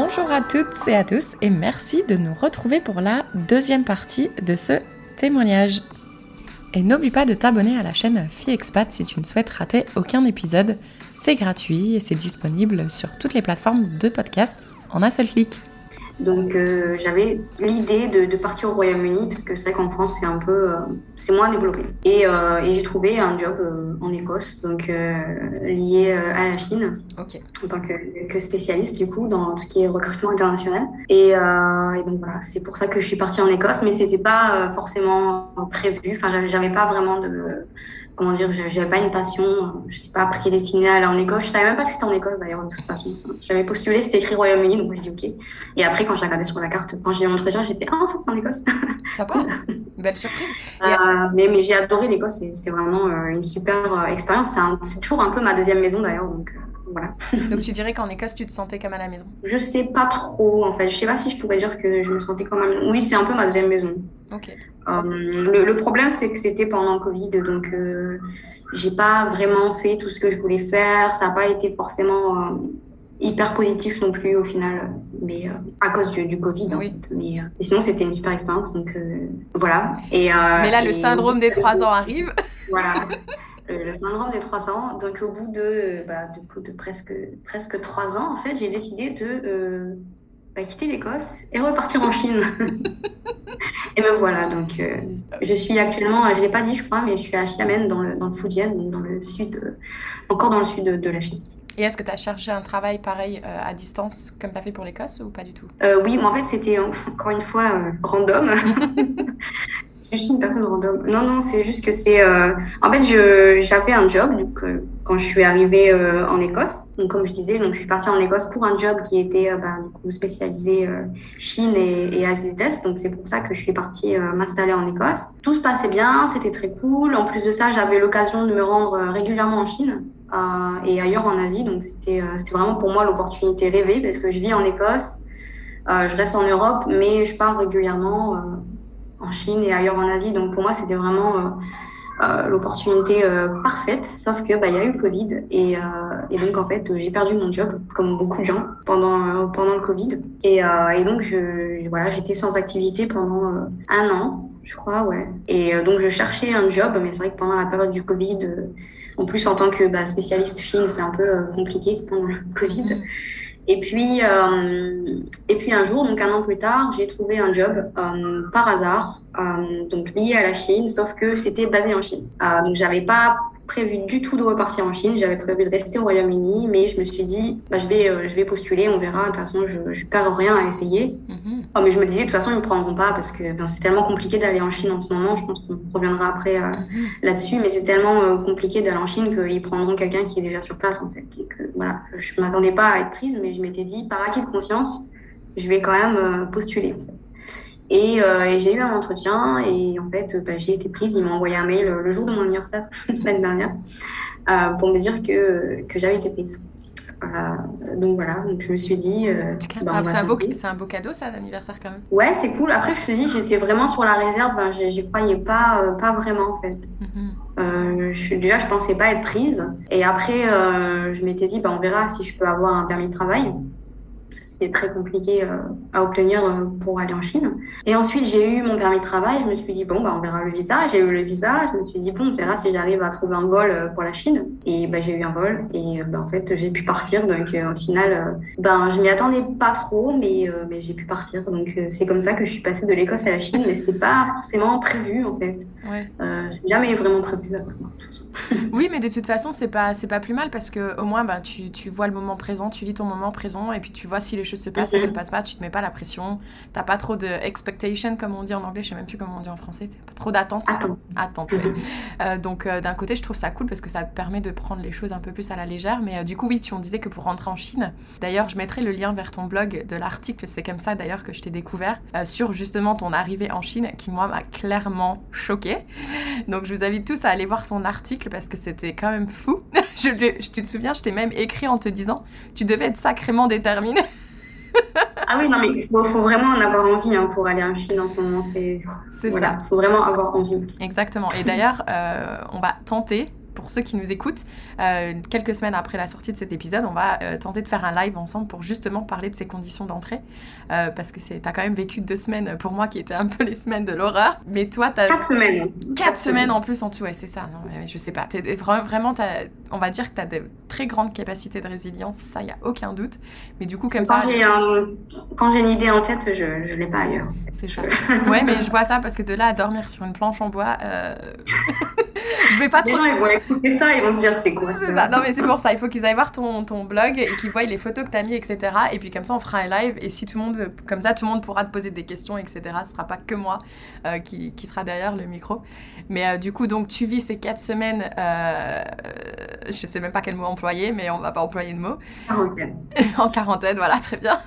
Bonjour à toutes et à tous et merci de nous retrouver pour la deuxième partie de ce témoignage. Et n'oublie pas de t'abonner à la chaîne Fille Expat si tu ne souhaites rater aucun épisode. C'est gratuit et c'est disponible sur toutes les plateformes de podcast en un seul clic. Donc euh, j'avais l'idée de, partir au Royaume-Uni parce que c'est vrai qu'en France c'est un peu euh, c'est moins développé. Et, euh, et j'ai trouvé un job en Écosse donc lié à la Chine en tant que, spécialiste du coup dans ce qui est recrutement international. Et, et donc voilà c'est pour ça que je suis partie en Écosse mais c'était pas forcément prévu. Enfin j'avais pas vraiment de comment dire, j'avais pas une passion, je sais pas prédestinée à aller en Écosse. Je savais même pas que c'était en Écosse d'ailleurs de toute façon. j'avais postulé, c'était écrit Royaume-Uni, donc j'ai dit ok. Et après, quand j'ai regardé sur la carte, quand j'ai eu l'entretien, j'ai fait ah en fait c'est en Écosse. Sympa, belle surprise. Euh, mais, mais j'ai adoré l'Écosse, c'était vraiment euh, une super euh, expérience. C'est toujours un peu ma deuxième maison d'ailleurs, donc. Voilà. Donc tu dirais qu'en Écosse, tu te sentais comme à la maison? Je sais pas trop en fait. Je sais pas si je pourrais dire que je me sentais comme à la maison. Oui, c'est un peu ma deuxième maison. Ok. Euh, le, problème, c'est que c'était pendant le Covid, donc euh, j'ai pas vraiment fait tout ce que je voulais faire. Ça n'a pas été forcément euh, hyper positif non plus au final, mais à cause du, du Covid. Oui. Mais, sinon, c'était une super expérience, donc voilà. Et, mais là, le syndrome des trois ans arrive. Voilà. le syndrome des trois ans. Donc, au bout de, bah, de presque, presque trois ans, en fait, j'ai décidé de quitter l'Écosse et repartir en Chine. et me voilà, donc euh, je suis actuellement, je ne l'ai pas dit je crois, mais je suis à Xiamen dans le, dans le Fujian, dans le sud, euh, encore dans le sud de, la Chine. Et est-ce que tu as cherché un travail pareil euh, à distance comme tu as fait pour l'Écosse ou pas du tout? Oui, mais en fait c'était encore une fois random. Je suis une personne random. Non, non, c'est juste que c'est. Euh... En fait, j'avais un job donc, euh, quand je suis arrivée euh, en Écosse. Donc, comme je disais, donc, je suis partie en Écosse pour un job qui était euh, bah, spécialisé Chine et, et Asie de l'Est. Donc, c'est pour ça que je suis partie m'installer en Écosse. Tout se passait bien, c'était très cool. En plus de ça, j'avais l'occasion de me rendre régulièrement en Chine. et ailleurs en Asie, donc c'était c'était vraiment pour moi l'opportunité rêvée parce que je vis en Écosse, je reste en Europe, mais je pars régulièrement en Chine et ailleurs en Asie. Donc pour moi, c'était vraiment euh, euh, l'opportunité euh, parfaite. Sauf que bah y a eu le Covid et, donc en fait j'ai perdu mon job comme beaucoup de gens pendant pendant le Covid et, donc je, voilà j'étais sans activité pendant un an je crois ouais et donc je cherchais un job mais c'est vrai que pendant la période du Covid en plus en tant que bah, spécialiste Chine c'est un peu compliqué pendant le Covid. Et puis, euh, et puis un jour, donc un an plus tard, j'ai trouvé un job euh, par hasard, euh, donc lié à la Chine, sauf que c'était basé en Chine. donc j'avais pas prévu du tout de repartir en Chine. J'avais prévu de rester au Royaume-Uni, mais je me suis dit, bah, je, vais, je vais postuler, on verra. De toute façon, je ne perds rien à essayer. Mhm. oh, mais je me disais, de toute façon, ils ne me prendront pas parce que ben, c'est tellement compliqué d'aller en Chine en ce moment. Je pense qu'on reviendra après mhm. là-dessus, mais c'est tellement compliqué d'aller en Chine qu'ils prendront quelqu'un qui est déjà sur place, en fait. Donc voilà, je ne m'attendais pas à être prise, mais je m'étais dit, par acquis de conscience, je vais quand même postuler. Euh, et, j'ai eu un entretien et en fait, bah, j'ai été prise. Ils m'ont envoyé un mail le jour de mon anniversaire, l'année dernière, euh, pour me dire que, que j'avais été prise. Euh, donc voilà, donc je me suis dit. Bah, c'est un, beau, un beau cadeau ça, l'anniversaire quand même. Ouais, c'est cool. Après, je te dis, j'étais vraiment sur la réserve. Enfin, j'y croyais pas, pas vraiment en fait. Mhm. je, déjà, je pensais pas être prise. Et après, je m'étais dit, bah, on verra si je peux avoir un permis de travail c'était très compliqué euh, à obtenir euh, pour aller en Chine. Et ensuite, j'ai eu mon permis de travail. Je me suis dit, bon, bah, on verra le visa. J'ai eu le visa. Je me suis dit, bon, on verra si j'arrive à trouver un vol euh, pour la Chine. Et bah, j'ai eu un vol. Et bah, en fait, j'ai pu partir. Donc, au final, ben, je m'y attendais pas trop, mais, mais j'ai pu partir. Donc, c'est comme ça que je suis passée de l'Écosse à la Chine. Mais c'était pas forcément prévu, en fait. Ouais. jamais vraiment prévu. oui, mais de toute façon, c'est pas, c'est pas plus mal parce que au moins, bah, tu, tu vois le moment présent, tu vis ton moment présent et puis tu vois si les choses se passent, ça se passe pas, tu te mets pas la pression, t'as pas trop de expectation comme on dit en anglais, je sais même plus comment on dit en français, pas trop d'attente. Attente. Euh, donc euh, d'un côté, je trouve ça cool parce que ça te permet de prendre les choses un peu plus à la légère, mais euh, du coup oui, tu on disait que pour rentrer en Chine, d'ailleurs je mettrai le lien vers ton blog de l'article, c'est comme ça d'ailleurs que je t'ai découvert sur justement ton arrivée en Chine qui moi m'a clairement choqué. Donc je vous invite tous à aller voir son article parce que c'était quand même fou. je, je, tu te souviens, je t'ai même écrit en te disant tu devais être sacrément déterminé ah oui, non, mais il faut, vraiment en avoir envie hein, pour aller en Chine en ce moment. C'est voilà, ça. Il faut vraiment avoir envie. Exactement. Et d'ailleurs, euh, on va tenter pour ceux qui nous écoutent, euh, quelques semaines après la sortie de cet épisode, on va euh, tenter de faire un live ensemble pour justement parler de ces conditions d'entrée. Euh, parce que tu as quand même vécu deux semaines pour moi qui étaient un peu les semaines de l'horreur. Mais toi, tu as. Quatre semaines. Quatre, semaines, en plus en tout, ouais, c'est ça. Non, je sais pas. vraiment, on va dire que tu as de très grandes capacités de résilience, ça, il n'y a aucun doute. Mais du coup, comme quand ça. Quand j'ai une idée en tête, je ne l'ai pas ailleurs. C'est ça. ouais, mais je vois ça parce que de là à dormir sur une planche en bois. je vais pas trop. ils vont écouter ça, ils vont se dire c'est quoi ça. Non, mais c'est pour ça. Il faut qu'ils aillent voir ton, ton blog et qu'ils voient les photos que tu as mis, etc. Et puis comme ça, on fera un live. Et si tout le monde, comme ça, tout le monde pourra te poser des questions, etc. Ce sera pas que moi euh, qui, qui, sera derrière le micro. Mais euh, du coup, donc tu vis ces quatre semaines. Euh, je sais même pas quel mot employer, mais on va pas employer de mot. Quarantaine. en quarantaine, voilà, très bien.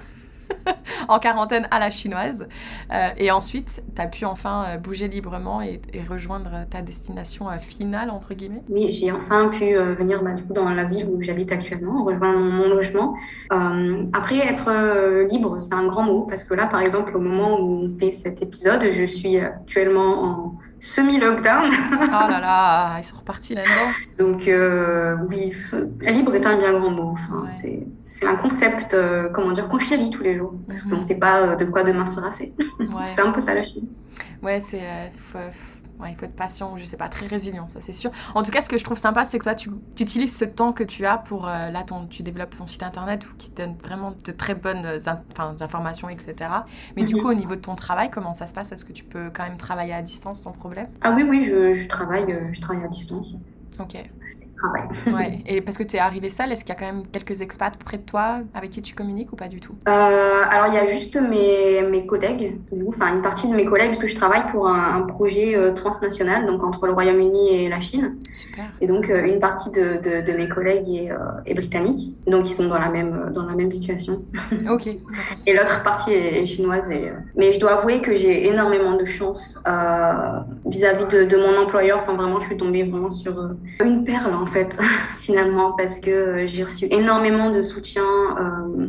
en quarantaine à la chinoise. Euh, et ensuite, tu as pu enfin euh, bouger librement et, rejoindre ta destination euh, finale, entre guillemets Oui, j'ai enfin pu venir bah, du coup, dans la ville où j'habite actuellement, rejoindre mon, logement. après, être libre, c'est un grand mot, parce que là, par exemple, au moment où on fait cet épisode, je suis actuellement en semi-lockdown. oh là là, ils sont repartis là-dedans. Donc euh, oui, libre est un bien grand mot. Enfin, C'est un concept, euh, comment dire, qu'on chérit tous les jours, parce qu'on ne mhm. sait pas euh, de quoi demain sera fait. c'est un peu ça la Chine. Ouais, c'est il faut être patient, je sais pas, très résilient, ça c'est sûr. En tout cas, ce que je trouve sympa, c'est que toi, tu, utilises ce temps que tu as pour, euh, là, ton, tu développes ton site internet qui te donne vraiment de très bonnes euh, informations, etc. Mais du mhm. coup, au niveau de ton travail, comment ça se passe? Est-ce que tu peux quand même travailler à distance sans problème? Ah oui, oui, je, travaille, euh, je travaille à distance. Ok. Ouais. Et parce que tu es arrivée seule, est-ce qu'il y a quand même quelques expats près de toi avec qui tu communiques ou pas du tout? Euh, Alors, il y a juste mes, mes collègues, enfin une partie de mes collègues, parce que je travaille pour un, projet euh, transnational, donc entre le Royaume-Uni et la Chine. Super. Et donc, euh, une partie de, de, mes collègues est, est, britannique, donc ils sont dans la même, dans la même situation. Ok. et l'autre partie est, chinoise. Et, mais je dois avouer que j'ai énormément de chance vis-à-vis de, mon employeur. Enfin, vraiment, je suis tombée vraiment sur une perle, en fait, finalement, parce que euh, j'ai reçu énormément de soutien euh,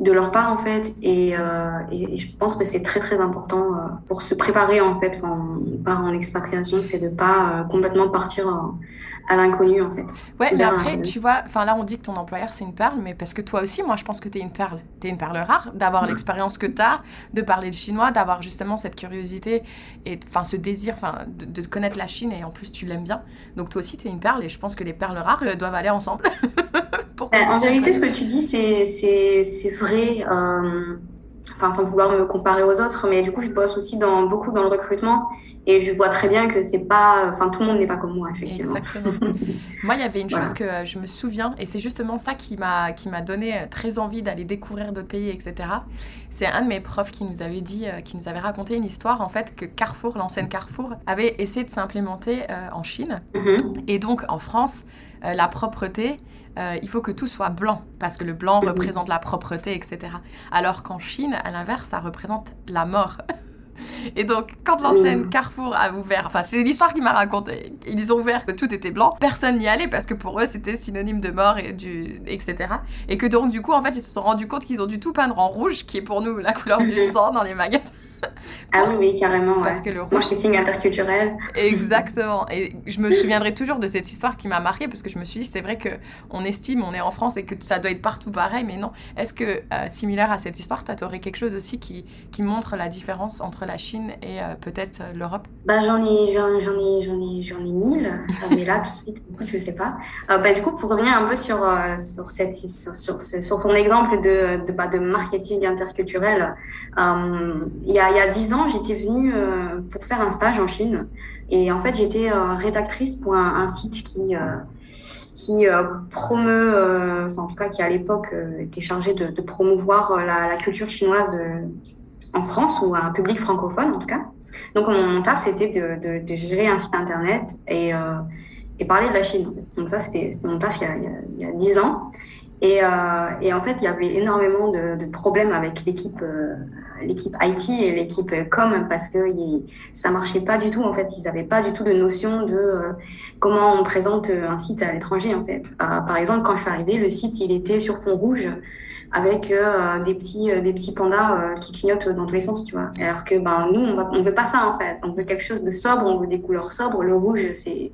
de leur part, en fait, euh, et, et, je pense que c'est très, très important pour se préparer, en fait, quand on part en expatriation, c'est de pas complètement partir à l'inconnu en fait. Ouais, mais après, tu vois, enfin là on dit que ton employeur c'est une perle, mais parce que toi aussi, moi je pense que tu es une perle. Tu es une perle rare d'avoir l'expérience que tu as, de parler le chinois, d'avoir justement cette curiosité et enfin ce désir enfin de, connaître la Chine et en plus tu l'aimes bien. Donc toi aussi tu es une perle et je pense que les perles rares euh, doivent aller ensemble. Ben, en vérité, ce que tu dis, c'est vrai. Euh enfin sans vouloir me comparer aux autres, mais du coup je bosse aussi dans beaucoup dans le recrutement et je vois très bien que c'est pas, enfin tout le monde n'est pas comme moi effectivement. Exactement. moi il y avait une chose que euh, je me souviens et c'est justement ça qui m'a donné euh, très envie d'aller découvrir d'autres pays etc. C'est un de mes profs qui nous avait dit, euh, qui nous avait raconté une histoire en fait que Carrefour, l'ancienne Carrefour, avait essayé de s'implémenter en Chine mm-hmm. et donc en France la propreté euh, il faut que tout soit blanc, parce que le blanc représente la propreté, etc. Alors qu'en Chine, à l'inverse, ça représente la mort. Et donc, quand l'enseigne Carrefour a ouvert, enfin, c'est l'histoire qui m'a raconté, ils ont ouvert que tout était blanc, personne n'y allait parce que pour eux, c'était synonyme de mort et du, etc. Et que donc, du coup, en fait, ils se sont rendus compte qu'ils ont dû tout peindre en rouge, qui est pour nous la couleur du sang dans les magasins. Ah oui, oui, carrément. Parce que le rouge... Marketing interculturel. Exactement. Et je me souviendrai toujours de cette histoire qui m'a marquée parce que je me suis dit, c'est vrai qu'on estime, on est en France et que ça doit être partout pareil, mais non. Est-ce que, euh, similaire à cette histoire, tu aurais quelque chose aussi qui, qui montre la différence entre la Chine et euh, peut-être euh, l'Europe? Bah, J'en ai, j'en, ai, j'en ai, j'en ai mille, mais là, tout de suite, je sais pas. bah, du coup, pour revenir un peu sur, sur, cette, sur, sur, sur, ton exemple de, de, bah, de marketing interculturel, il y a il y a dix ans, j'étais venue euh, pour faire un stage en Chine. Et en fait, j'étais euh, rédactrice pour un, site qui, euh, qui promeut, en tout cas, qui à l'époque était chargé de, promouvoir la, culture chinoise en France ou un public francophone, en tout cas. Donc, mon, taf, c'était de, gérer un site internet et, parler de la Chine. Donc, ça, c'était mon taf il y a dix ans. Et, et, en fait, il y avait énormément de, problèmes avec l'équipe l'équipe IT et l'équipe com parce que ça marchait pas du tout en fait. Ils n'avaient pas du tout de notion de euh, comment on présente un site à l'étranger en fait. Euh, par exemple quand je suis arrivée le site il était sur fond rouge avec euh, des petits des petits pandas qui clignotent dans tous les sens tu vois. Alors que ben nous on, va, on veut pas ça en fait. On veut quelque chose de sobre on veut des couleurs sobres. Le rouge c'est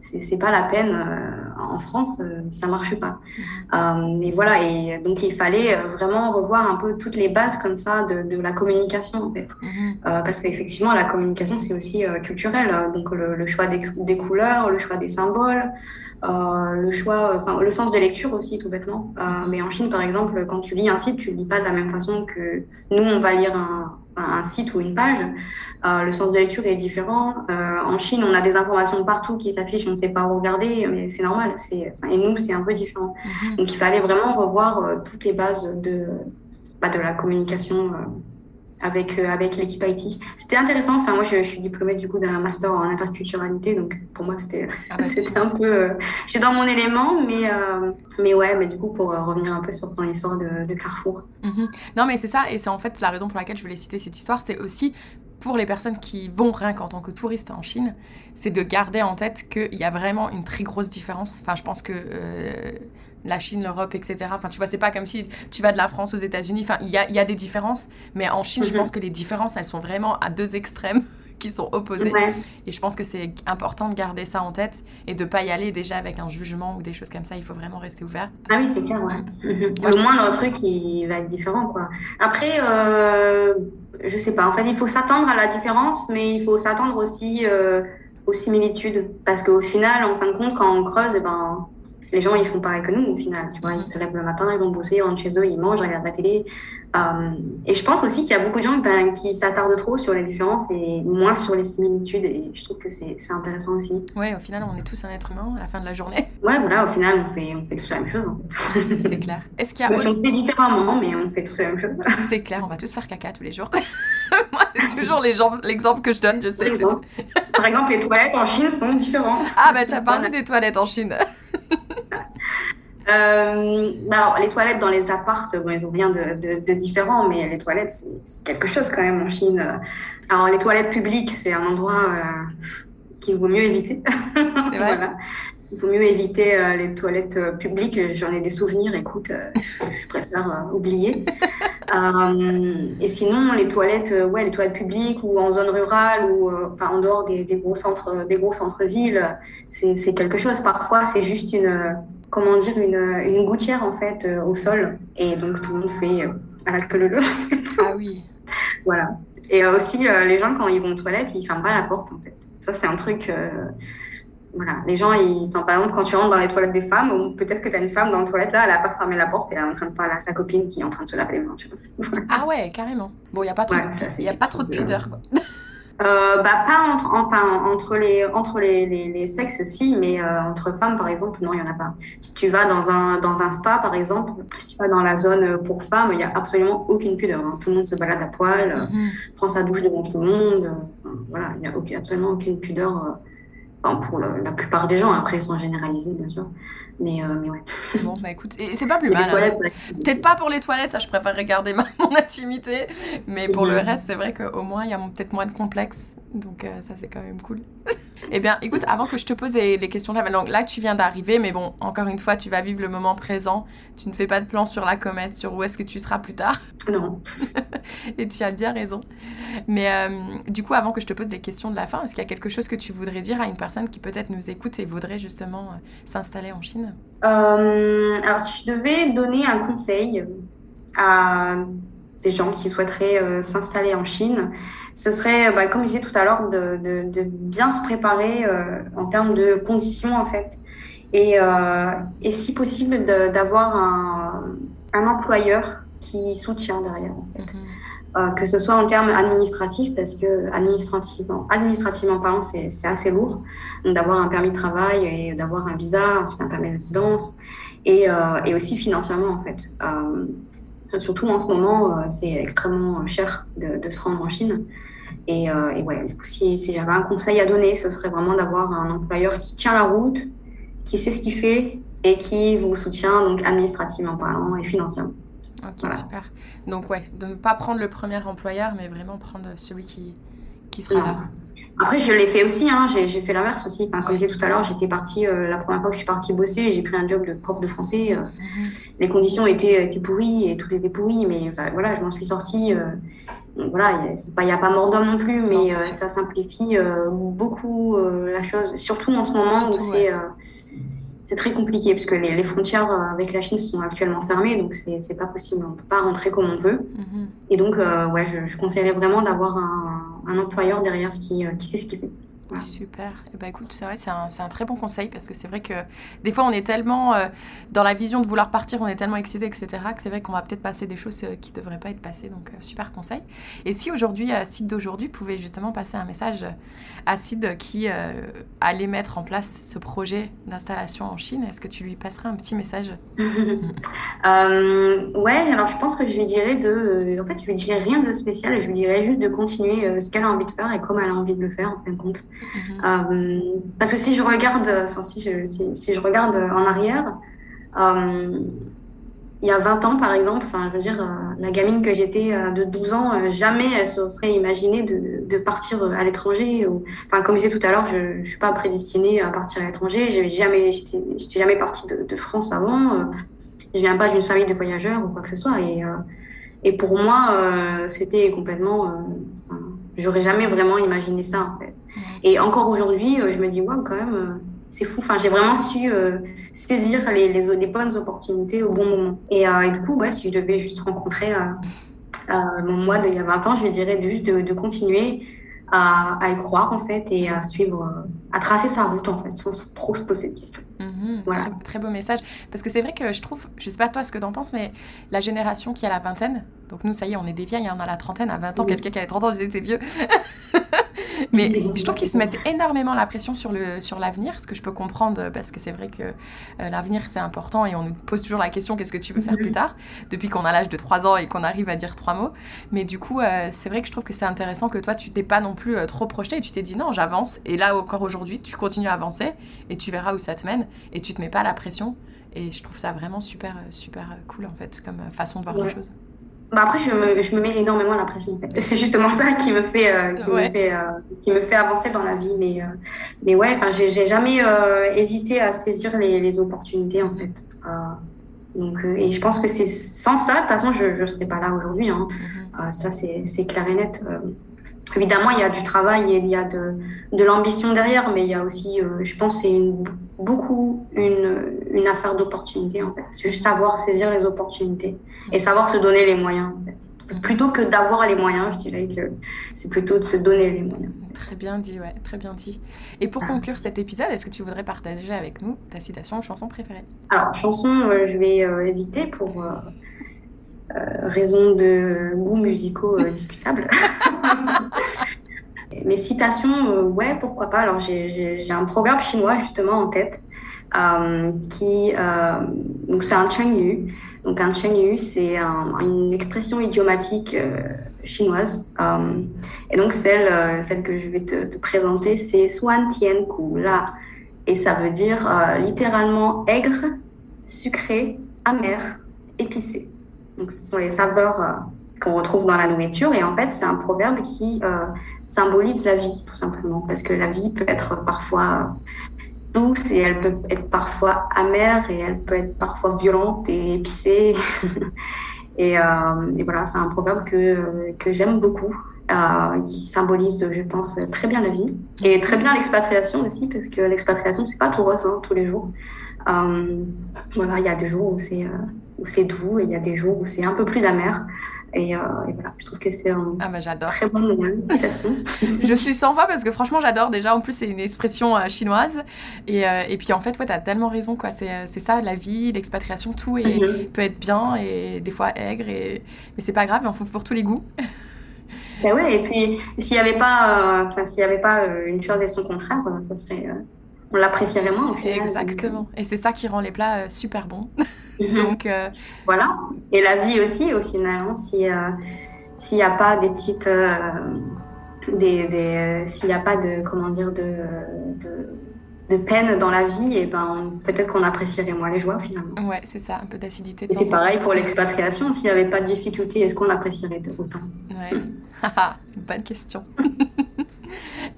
c'est pas la peine. Euh, en France, euh, ça marche pas. Mm-hmm. et voilà, et donc il fallait vraiment revoir un peu toutes les bases comme ça de, de la communication en fait, mm-hmm. parce qu'effectivement la communication c'est aussi culturel. Donc le, le choix des, des, couleurs, le choix des symboles. le choix, enfin le sens de lecture aussi tout bêtement. mais en Chine par exemple, quand tu lis un site, tu lis pas de la même façon que nous on va lire un, un site ou une page, euh, le sens de lecture est différent. Euh, en Chine, on a des informations partout qui s'affichent, on ne sait pas où regarder, mais c'est normal. C'est, et nous, c'est un peu différent. Mhm. Donc, il fallait vraiment revoir euh, toutes les bases de, bah, de la communication avec, euh, avec l'équipe IT. C'était intéressant. Enfin, moi, je, je, suis diplômée du coup d'un master en interculturalité, donc pour moi, c'était ah bah, c'était un peu. Euh, je suis dans mon élément, mais, euh, mais ouais, mais du coup, pour revenir un peu sur ton histoire de, de Carrefour. Mhm. Non, mais c'est ça, et c'est en fait la raison pour laquelle je voulais citer cette histoire, c'est aussi pour les personnes qui vont rien qu'en tant que touristes en Chine, c'est de garder en tête qu'il y a vraiment une très grosse différence. Enfin, je pense que la Chine, l'Europe, etc. Enfin, tu vois, c'est pas comme si tu vas de la France aux États-Unis. Enfin, il y a, y a, des différences, mais en Chine, je pense que les différences, elles sont vraiment à deux extrêmes qui sont opposés. Et je pense que c'est important de garder ça en tête et de pas y aller déjà avec un jugement ou des choses comme ça. Il faut vraiment rester ouvert. Ah oui, c'est clair, ouais. Mhm. Le moindre truc, il va être différent, quoi. Après, euh, je sais pas. En fait, il faut s'attendre à la différence, mais il faut s'attendre aussi euh, aux similitudes. Parce qu'au final, en fin de compte, quand on creuse, eh ben les gens, ils font pareil que nous, au final. Tu vois, ils se lèvent le matin, ils vont bosser, ils rentrent chez eux, ils mangent, ils regardent la télé. Euh, et je pense aussi qu'il y a beaucoup de gens ben, qui s'attardent trop sur les différences et moins sur les similitudes. Et je trouve que c'est intéressant aussi. Ouais, au final, on est tous un être humain à la fin de la journée. Ouais, voilà, au final, on fait, on fait tous la même chose. En fait. C'est clair. Est-ce qu'il y a. On fait différemment, mais on fait tous la même chose. C'est clair, on va tous faire caca tous les jours. Moi, c'est toujours l'exemple que je donne, je sais. Par exemple, les toilettes en Chine sont différentes. Ah, bah, tu as parlé des toilettes en Chine. Euh, bah alors, les toilettes dans les appartes, bon, ils ont rien de, de, différent, mais les toilettes, c'est quelque chose quand même en Chine. Alors, les toilettes publiques, c'est un endroit euh, qu'il vaut mieux éviter. C'est vrai? voilà. Il vaut mieux éviter euh, les toilettes publiques. J'en ai des souvenirs, écoute, je préfère oublier. et sinon, les toilettes, ouais, les toilettes publiques ou en zone rurale ou enfin en dehors des, des gros centres, des gros centres-villes, c'est quelque chose. Parfois, c'est juste une comment dire, une, une gouttière en fait euh, au sol. Et donc tout le monde fait euh, à la queue le Ah oui. voilà. Et euh, aussi, les gens, quand ils vont aux toilettes, ils ferment pas la porte en fait. Ça, c'est un truc. Voilà. Les gens, ils, enfin, par exemple, quand tu rentres dans les toilettes des femmes, peut-être que tu as une femme dans les toilettes là, elle a pas fermé la porte et elle est en train de parler à sa copine qui est en train de se laver les mains. Tu vois. Ah ouais, carrément. Bon, il n'y a pas trop, y a pas trop de pudeur. Quoi. Euh, bah, pas entre, enfin, entre, les, entre les, les, sexes, si, mais euh, entre femmes, par exemple, non, il n'y en a pas. Si tu vas dans un, dans un spa, par exemple, si tu vas dans la zone pour femmes, il n'y a absolument aucune pudeur. Hein. Tout le monde se balade à poil, mhm. prend sa douche devant tout le monde. voilà, il n'y a absolument aucune pudeur pour la plupart des gens. Après, sans généraliser, bien sûr. Mais, euh, mais ouais. Bon, bah écoute, et c'est pas plus mal. Hein. Peut-être pas pour les toilettes, ça je préfère regarder ma, mon intimité. Mais pour le reste, c'est vrai qu'au moins, il y a peut-être moins de complexes. Donc euh, ça, c'est quand même cool. eh bien, écoute, avant que je te pose les, questions là, donc là, tu viens d'arriver, mais bon, encore une fois, tu vas vivre le moment présent. Tu ne fais pas de plan sur la comète, sur où est-ce que tu seras plus tard. Non. et tu as bien raison. Mais euh, du coup, avant que je te pose les questions de la fin, est-ce qu'il y a quelque chose que tu voudrais dire à une personne qui peut-être nous écoute et voudrait justement s'installer en Chine? Euh, alors, si je devais donner un conseil à des gens qui souhaiteraient euh, s'installer en Chine, ce serait, bah, comme je disais tout à l'heure, de, de, bien se préparer euh, en termes de conditions, en fait. Et, et si possible, d'avoir un, un, employeur qui soutient derrière, en fait. Mhm. Euh, que ce soit en termes administratifs, parce que administrativement, administrativement parlant, c'est assez lourd d'avoir un permis de travail et d'avoir un visa, ensuite un permis de résidence, et, euh, et aussi financièrement en fait. Euh, surtout en ce moment, euh, c'est extrêmement cher de, de, se rendre en Chine. Et, euh, et ouais, du coup, si, si j'avais un conseil à donner, ce serait vraiment d'avoir un employeur qui tient la route, qui sait ce qu'il fait et qui vous soutient donc administrativement parlant et financièrement. Ok, super. Donc, ouais, de ne pas prendre le premier employeur, mais vraiment prendre celui qui, qui sera là. Après, je l'ai fait aussi, hein. j'ai fait l'inverse aussi. comme je disais tout à l'heure, j'étais partie, euh, la première fois que je suis partie bosser, j'ai pris un job de prof de français. Euh, mhm. Les conditions étaient, étaient, pourries et tout était pourri, mais voilà, je m'en suis sortie. Euh, voilà, il n'y a, pas mort d'homme non plus, mais ça simplifie beaucoup la chose, surtout en ce moment où c'est c'est très compliqué parce que les, frontières avec la Chine sont actuellement fermées, donc c'est pas possible. On peut pas rentrer comme on veut. Mm-hmm. Et donc, ouais, je, je conseillerais vraiment d'avoir un, un, employeur derrière qui, qui sait ce qu'il fait. Super. Et eh ben, écoute, c'est vrai, c'est un, un, très bon conseil parce que c'est vrai que des fois, on est tellement euh, dans la vision de vouloir partir, on est tellement excité, etc., que c'est vrai qu'on va peut-être passer des choses euh, qui ne devraient pas être passées. Donc, euh, super conseil. Et si aujourd'hui, Sid d'aujourd'hui pouvait justement passer un message à Sid qui allait mettre en place ce projet d'installation en Chine, est-ce que tu lui passerais un petit message? Ouais, alors je pense que je lui dirais de. en fait, je lui dirais rien de spécial, je lui dirais juste de continuer ce qu'elle a envie de faire et comme elle a envie de le faire, en fin de compte. Mhm. Euh, parce que si je regarde, si je, regarde en arrière, euh, il y a 20 ans, par exemple, enfin, je veux dire, euh, la gamine que j'étais de 12 ans, jamais elle se serait imaginée de, partir à l'étranger. Enfin, comme je disais tout à l'heure, je ne suis pas prédestinée à partir à l'étranger. Je jamais, jamais partie de, France avant. Je viens pas d'une famille de voyageurs ou quoi que ce soit. Et pour moi, c'était complètement. J'aurais jamais vraiment imaginé ça, en fait. Et encore aujourd'hui, euh, je me dis, ouais, quand même, euh, c'est fou. Enfin, j'ai vraiment su euh, saisir les, les, les, bonnes opportunités au bon moment. Et, et du coup, ouais, si je devais juste rencontrer mon moi d'il y a 20 ans, je lui dirais juste de, de continuer à, à, y croire, en fait, et à suivre, à tracer sa route, en fait, sans trop se poser de questions. Mhm, voilà. très, très, beau message. Parce que c'est vrai que je trouve, je sais pas toi ce que t'en penses, mais la génération qui a la vingtaine, donc nous, ça y est, on est des vieilles, hein, on a la trentaine, à 20 ans, quelqu'un qui avait 30 ans disait t'es vieux. Mais je trouve qu'ils se mettent énormément la pression sur le sur l'avenir, ce que je peux comprendre parce que c'est vrai que euh, l'avenir c'est important et on nous pose toujours la question qu'est-ce que tu veux faire plus tard depuis qu'on a l'âge de 3 ans et qu'on arrive à dire trois mots. Mais du coup, euh, c'est vrai que je trouve que c'est intéressant que toi tu t'es pas non plus euh, trop projeté et tu t'es dit non, j'avance et là encore aujourd'hui, tu continues à avancer et tu verras où ça te mène et tu te mets pas la pression et je trouve ça vraiment super super cool en fait comme façon de voir les choses. Bah après, je me, je me mets énormément la pression. En fait. C'est justement ça qui me fait, euh, qui, me fait, euh, qui me fait avancer dans la vie. Mais, euh, mais ouais, enfin, j'ai jamais hésité à saisir les, les, opportunités, en fait. donc, et je pense que c'est sans ça, de toute façon, je ne serais pas là aujourd'hui. Hein. Mm-hmm. ça, c'est clair et net. Évidemment, il y a du travail et il y a de, de l'ambition derrière, mais il y a aussi, je pense, c'est une, beaucoup une, une affaire d'opportunité. En fait. C'est juste savoir saisir les opportunités et savoir se donner les moyens. Plutôt que d'avoir les moyens, je dirais que c'est plutôt de se donner les moyens. Très bien dit, ouais, très bien dit. Et pour conclure cet épisode, est-ce que tu voudrais partager avec nous ta citation ou chanson préférée? Alors, chanson, euh, je vais euh, éviter pour euh, raison de goûts musicaux discutables. Mes citations, ouais, pourquoi pas. Alors, j'ai un proverbe chinois justement en tête qui, donc c'est un Chengyu donc un Chengyu, c'est une expression idiomatique euh, chinoise. Euh, et donc celle, euh, celle que je vais te, présenter, c'est Suan Tian Ku La. Et ça veut dire littéralement aigre, sucré, amer, épicé. Donc ce sont les saveurs qu'on retrouve dans la nourriture. Et en fait, c'est un proverbe qui symbolise la vie, tout simplement. Parce que la vie peut être parfois douce et elle peut être parfois amère et elle peut être parfois violente et épicée. et, euh, voilà, c'est un proverbe que, que j'aime beaucoup, euh, qui symbolise, je pense, très bien la vie et très bien l'expatriation aussi, parce que l'expatriation, c'est pas tout rose hein, tous les jours. Euh, voilà, il y a des jours où c'est euh, où c'est doux et il y a des jours où c'est un peu plus amer. Et, euh, et, voilà, je trouve que c'est un ah bah très bon moment, citation. je suis sans voix parce que franchement, j'adore. Déjà, en plus, c'est une expression euh, chinoise. Et, euh, et, puis, en fait, ouais, tu as tellement raison. quoi. C'est ça, la vie, l'expatriation, tout et, mhm. peut être bien et des fois aigre. Et... Mais c'est pas grave, il en faut pour tous les goûts. Ben ouais, et puis, s'il n'y avait pas, enfin, s'il y avait pas une chose et son contraire, ça serait on l'apprécierait moins. Au final. Exactement. Et c'est ça qui rend les plats super bons. Mhm. Donc euh, voilà. Et la vie aussi, au final, hein, si euh, s'il n'y a pas des petites, euh, des, des s'il n'y a pas de comment dire de, de, peine dans la vie, et eh ben peut-être qu'on apprécierait moins les joies finalement. Ouais, c'est ça, un peu d'acidité. Et c'est pareil pour l'expatriation. S'il n'y avait pas de difficulté, est-ce qu'on apprécierait autant? Ouais. Bonne question.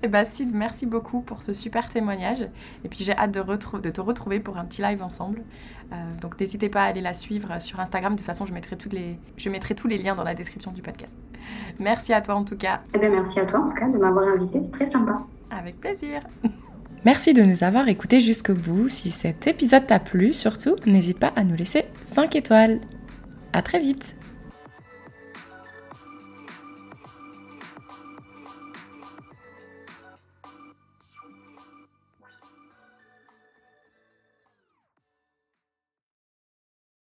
Et bah Sid, merci beaucoup pour ce super témoignage. Et puis j'ai hâte de, de, te retrouver pour un petit live ensemble. Euh, donc n'hésitez pas à aller la suivre sur Instagram. De toute façon, je mettrai, toutes les... je mettrai tous les liens dans la description du podcast. Merci à toi en tout cas. Eh bien, merci à toi en tout cas de m'avoir invité. C'est très sympa. Avec plaisir. Merci de nous avoir écoutés jusqu'au bout. Si cet épisode t'a plu, surtout, n'hésite pas à nous laisser 5 étoiles. À très vite